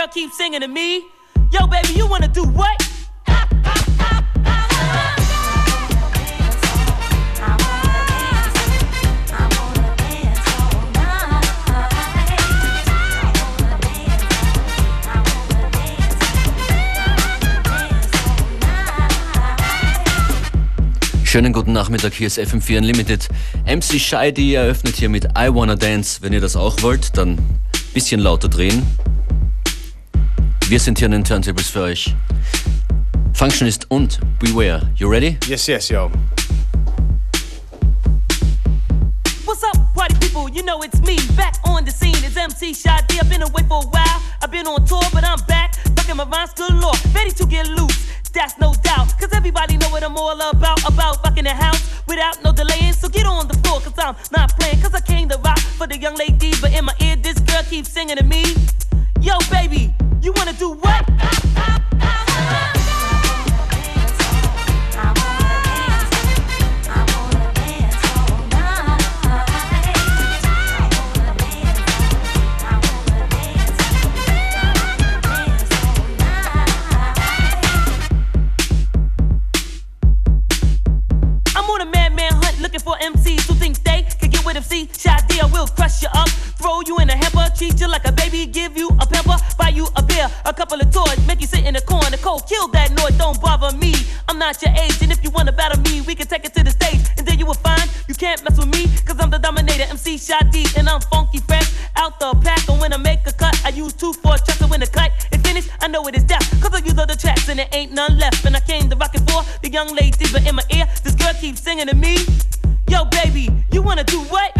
girl keeps singing to me. Yo, baby, you wanna do what? Schönen guten Nachmittag, hier ist FM4 Unlimited. MC Scheidi eröffnet hier mit I Wanna Dance. Wenn ihr das auch wollt, dann ein bisschen lauter drehen. Wir sind hier an den Turntables für euch. Functionist und Beware. You ready? Yes, yes, yo. What's up, party people? You know it's me, back on the scene. It's MC Shy D. I've been away for a while. I've been on tour, but I'm back. Fucking my rhymes galore. Ready to get loose. That's no doubt. Cause everybody know what I'm all about. About fucking the house without no delaying. So get on the floor, cause I'm not playing. Cause I came to rock for the young ladies. But in my ear, this girl keeps singing to me. Yo, baby, you wanna do what? treat you up, throw you in a hip or teacher like a baby, give you a couple of toys, make you sit in the corner. Cold, kill that noise, don't bother me. I'm not your age, and if you wanna battle me, we can take it to the stage, and then you will find you can't mess with me, cause I'm the dominator, MC Shy D, and I'm funky fresh, out the pack, and when I make a cut, I use two four tracks, to win the cut is finished, I know it is death, cause I use other tracks, and there ain't none left, and I came to rock it for the young ladies, but in my ear, this girl keeps singing to me, yo baby, you wanna do what?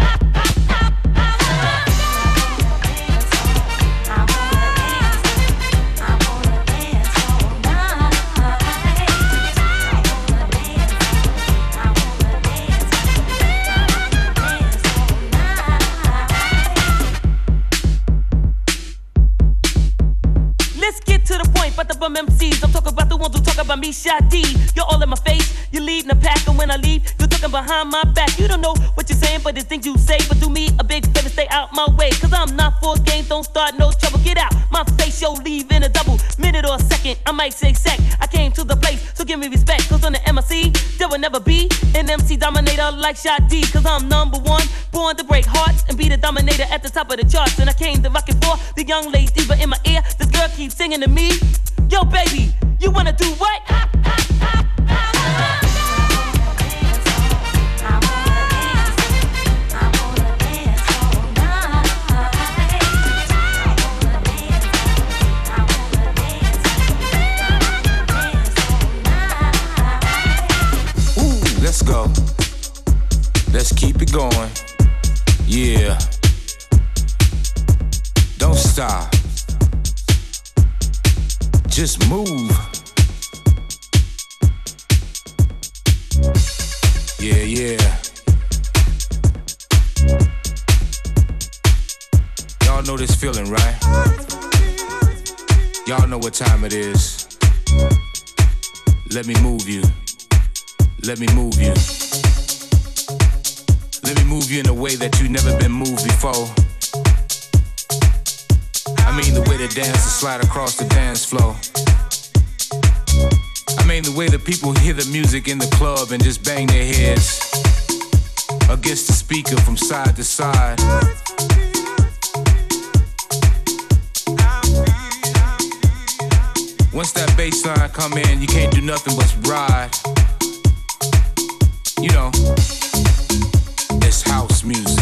From MCs. I'm talking about the ones who talk about me, Shy D. You're all in my face, you're leading the pack, and when I leave, you're talking behind my back. You don't know what you're saying, but the things you say. But do me a big favor, stay out my way. Cause I'm not for games, don't start no trouble. Get out my face, yo, leave in a double minute or a second. I might say sec. I came to the place, so give me respect. Cause on the MIC, there will never be an MC dominator like Shy D. Cause I'm number one, born to break hearts and be the dominator at the top of the charts. And I came to rock it for the young lady, but in my ear, this girl keeps singing to me. Yo, baby, you wanna do what? Let's go. Let's keep it going. Yeah. Don't stop. Just move. Yeah, yeah. Y'all know this feeling, right? Y'all know what time it is. Let me move you. Let me move you. Let me move you in a way that you've never been moved before. I mean the way the dancers slide across the dance floor. Mean the way the people hear the music in the club and just bang their heads against the speaker from side to side. Once that bass line come in, you can't do nothing but ride. You know, it's house music.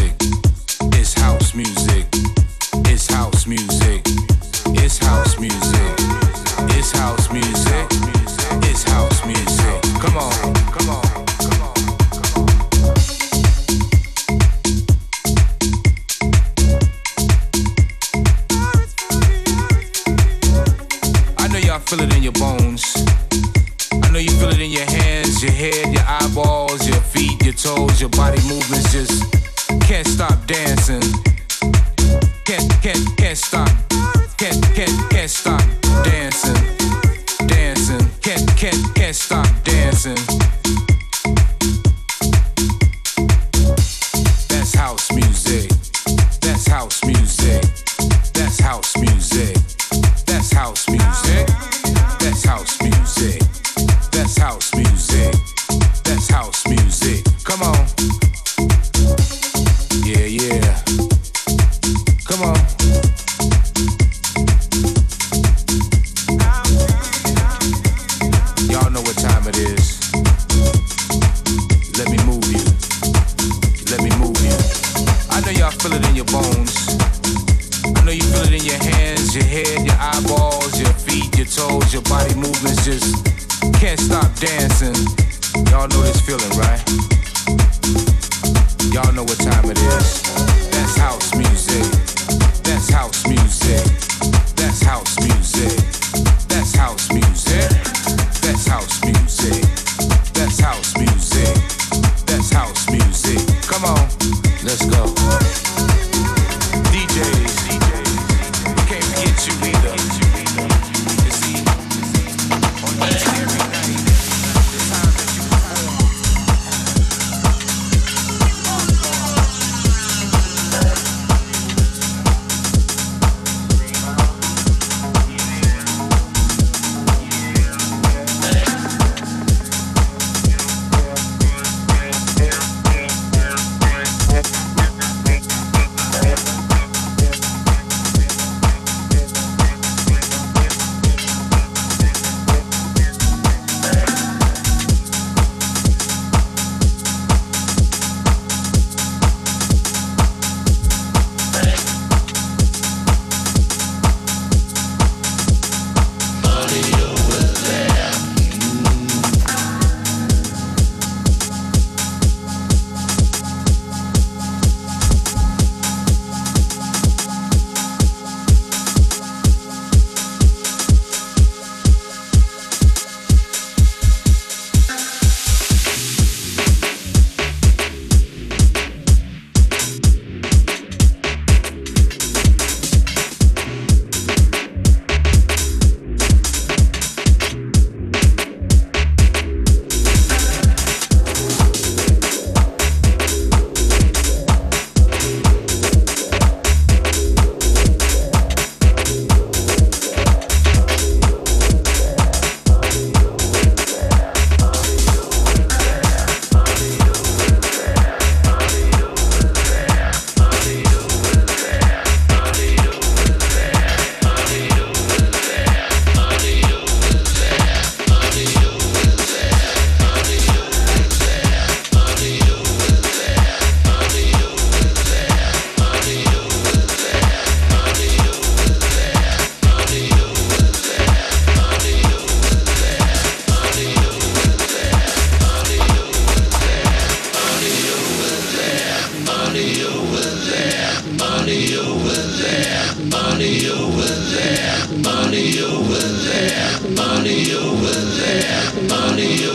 money over there, money over there, money over there.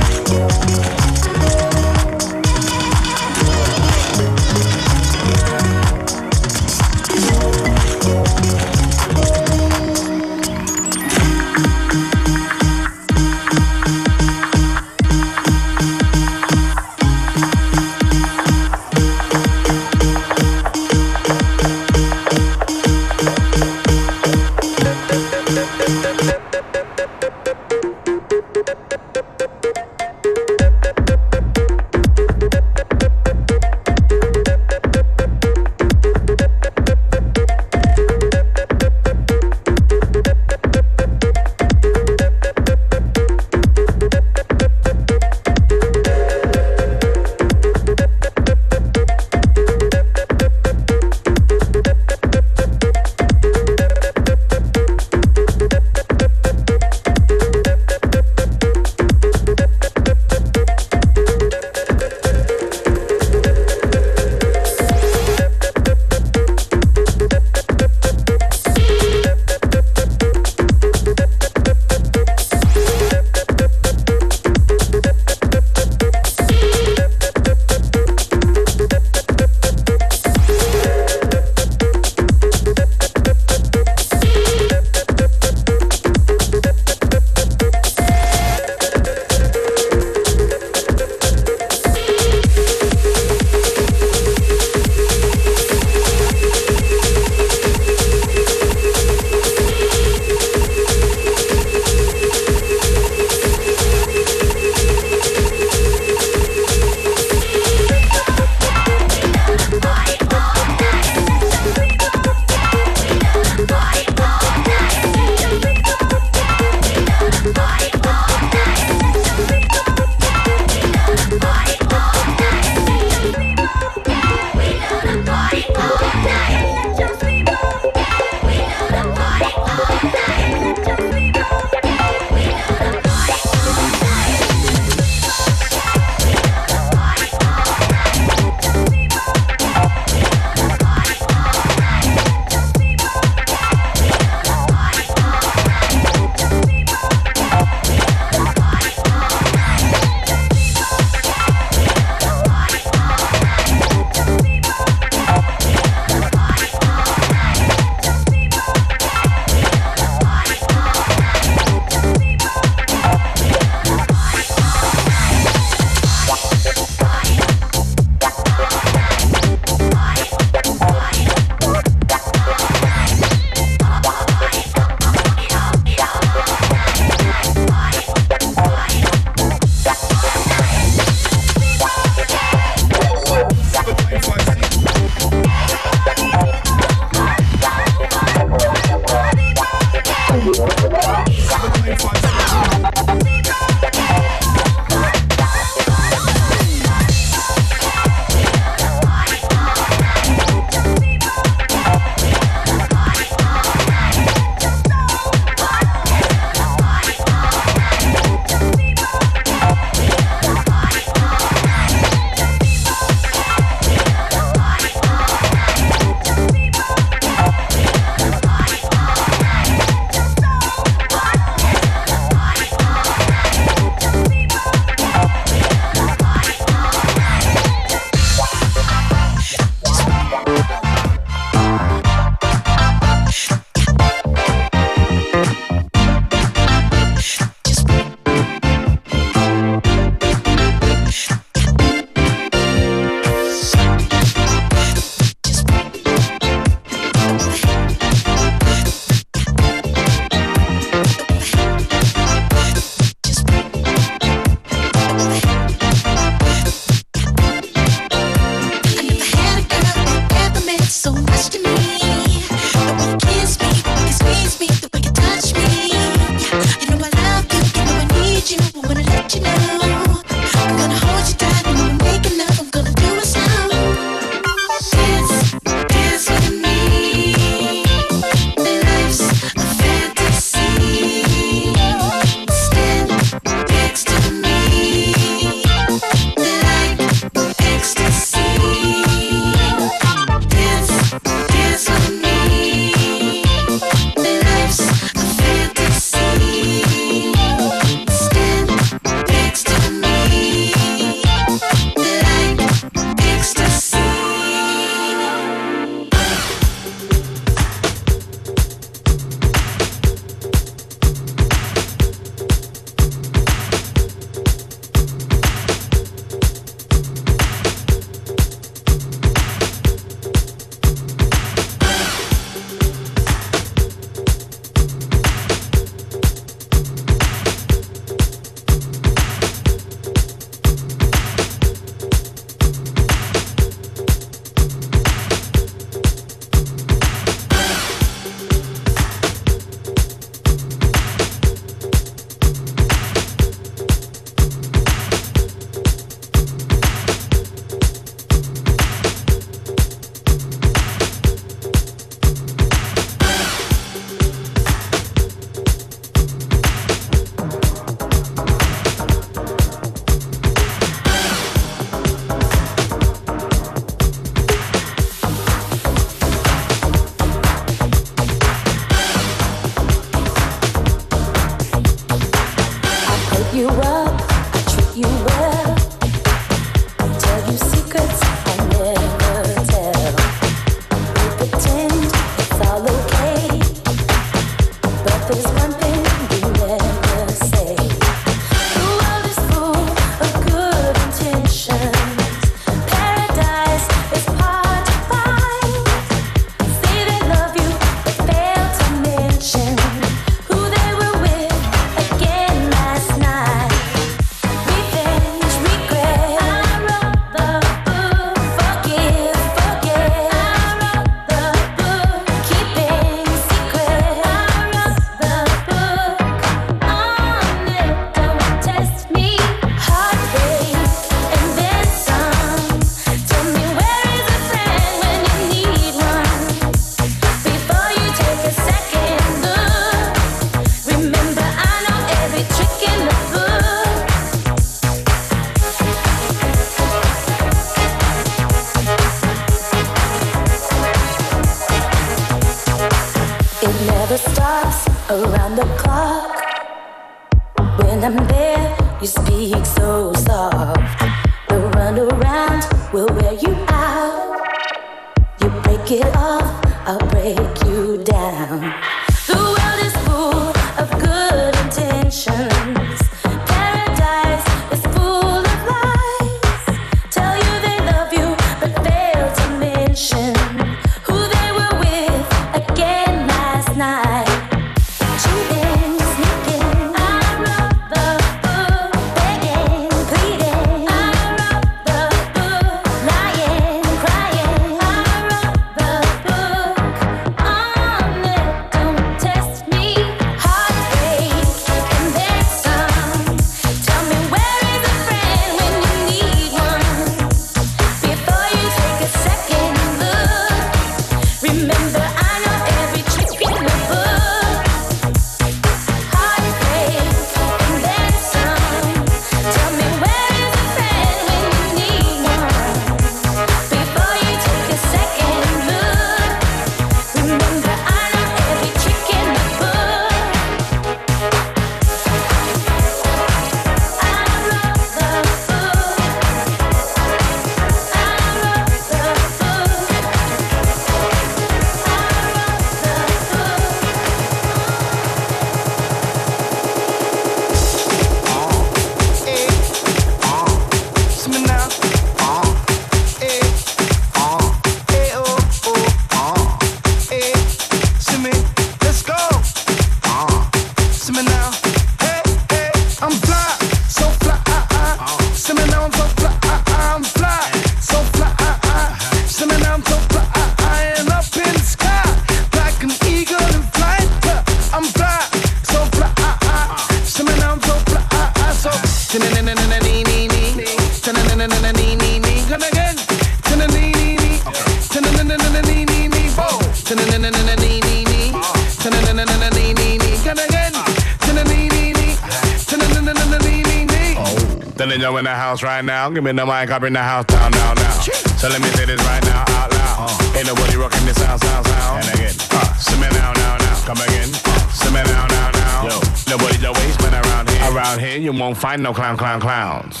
Now. Give me the mic, I bring the house down, down, down. So let me say this right now, out loud. Ain't nobody rocking this sound, sound, sound. And again, uh, see me now, now, now. Come again, see me now, now, now. Yo, nobody the waste man around here. Around here, you won't find no clown, clown, clowns.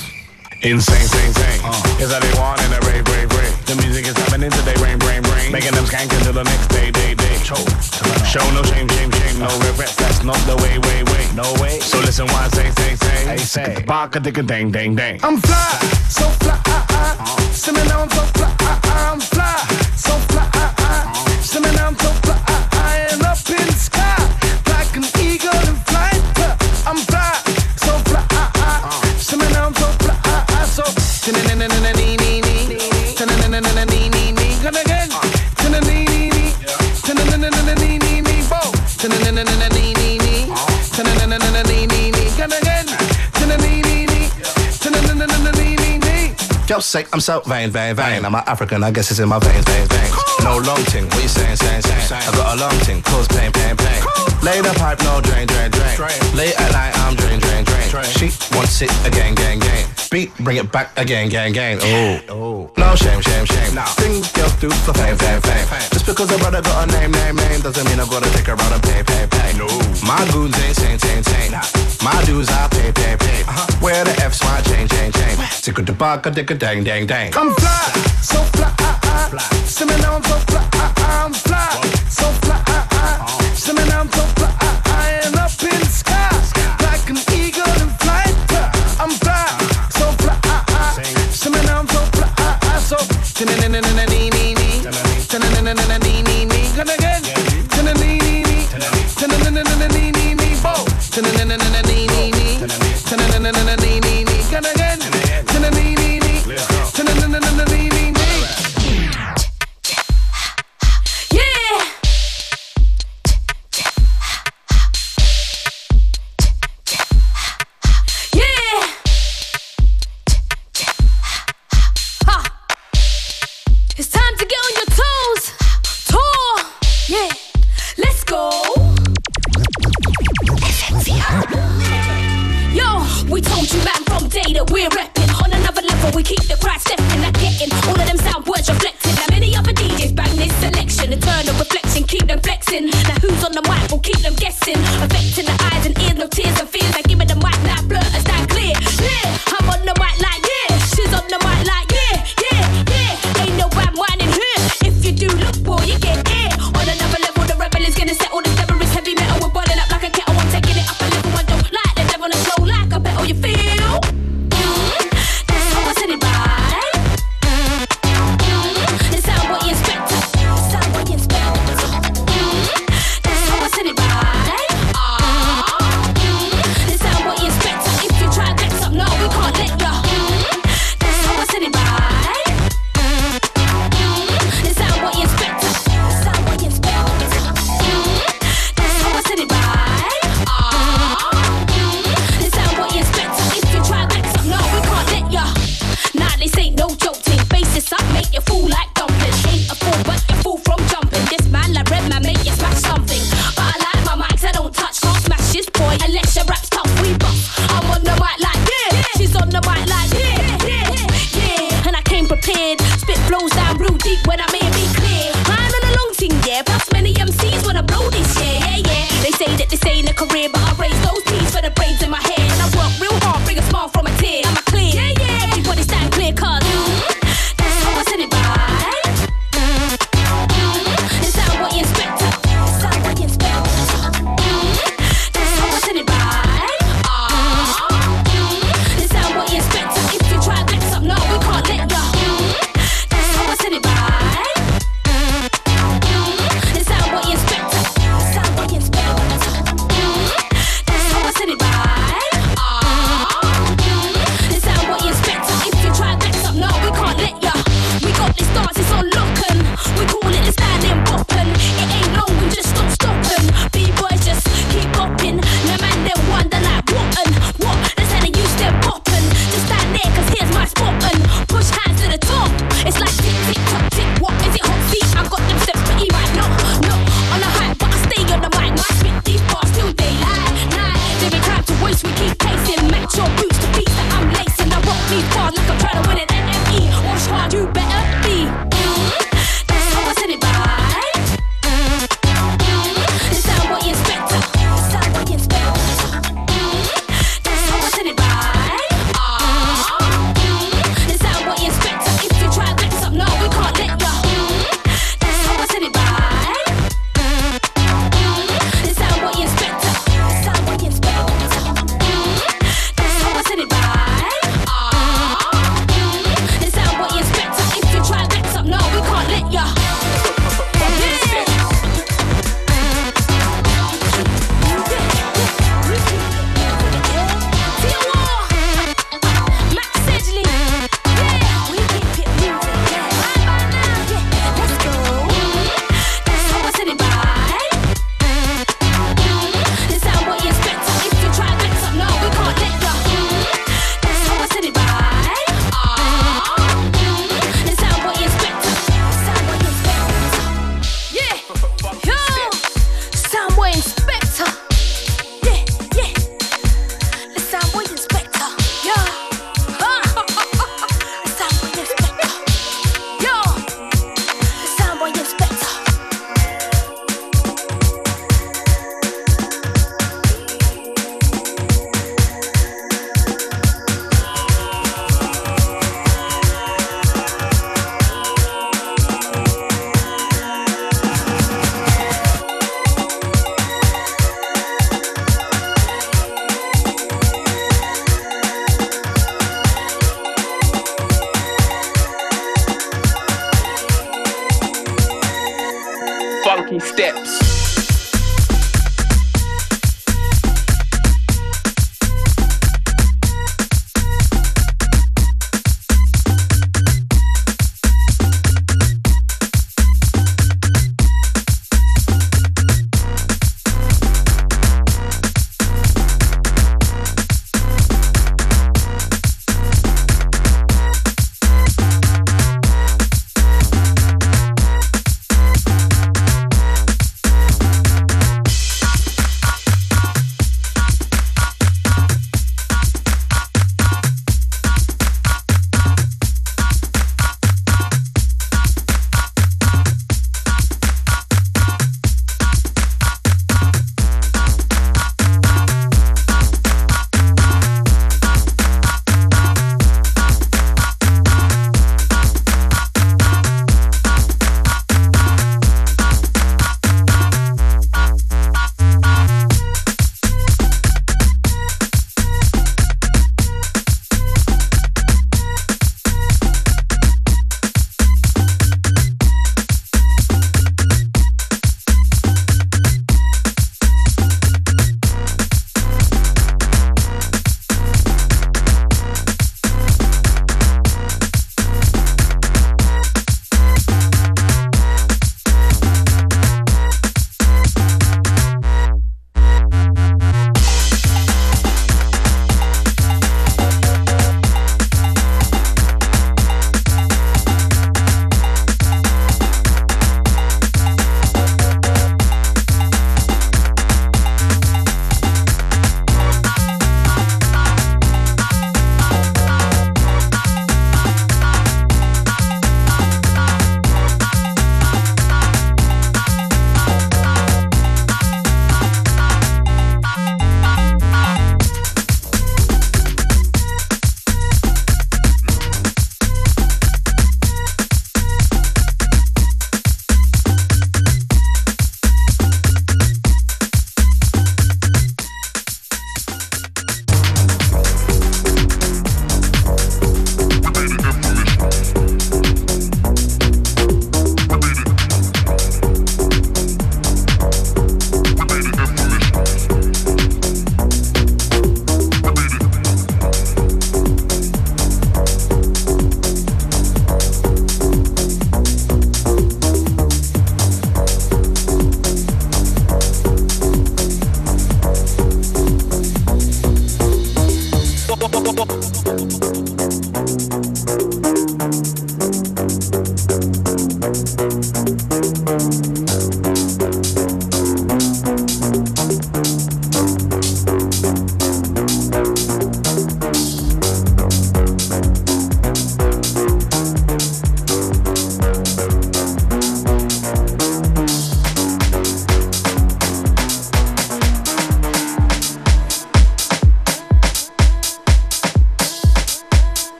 Insane, sing, sing. Uh. Is that they want in a rave, rave, rave. The music is happening today, rain, brain, brain. Making them skank until the next day, day, day. Show no shame, shame, shame, no regrets. That's not the way, way, way. No way. So listen, why I say, say, say. Say. Baka, dicka, dang, dang, dang. I'm fly, so fly. Uh, uh. See me now, I'm so fly. Uh. I'm fly, so fly. Yo, sick, I'm so vain, vain, vain. I'm an African, I guess it's in my veins, veins, veins. No long ting, what you saying, saying, saying? I got a long ting, cause pain, pain, pain. Lay the pipe, no drain, drain, drain. Late at night, I'm drain, drain, drain. She wants it again, gang, gang. Beat, bring it back again, gang, gang. Oh, no shame, shame, shame. Things girls do for fame, fame, fame. Just because a brother got a name, name, name, doesn't mean I gotta take her out and pay, pay, pay. No, my goons ain't sane, sane, sane. My dues I pay, pay, pay. Where the F's my chain, chain, chain. Tick a debug, a dick a dang, dang, dang. I'm fly, so fly. Uh, uh. See me now, I'm so fly. Uh. I'm fly, so fly. Uh, uh. See me now, I'm so fly.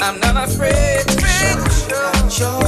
I'm not afraid. Show, show, show.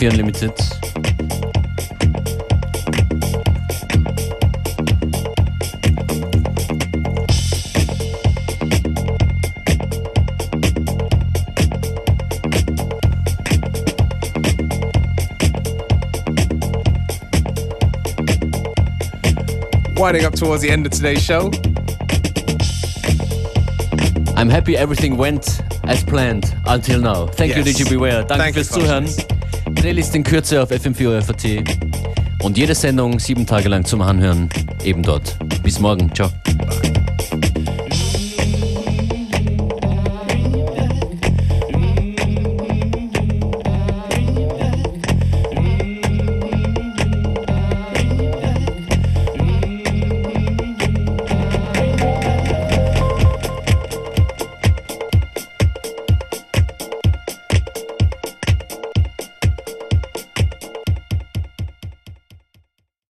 FM4 Unlimited. Winding up towards the end of today's show. I'm happy everything went as planned until now. Thank you, Yes. DJ Beware. Danke Thank you, fürs Zuhören. Playlist in Kürze auf FM4 FAT. Und jede Sendung sieben Tage lang zum Anhören eben dort. Bis morgen. Ciao.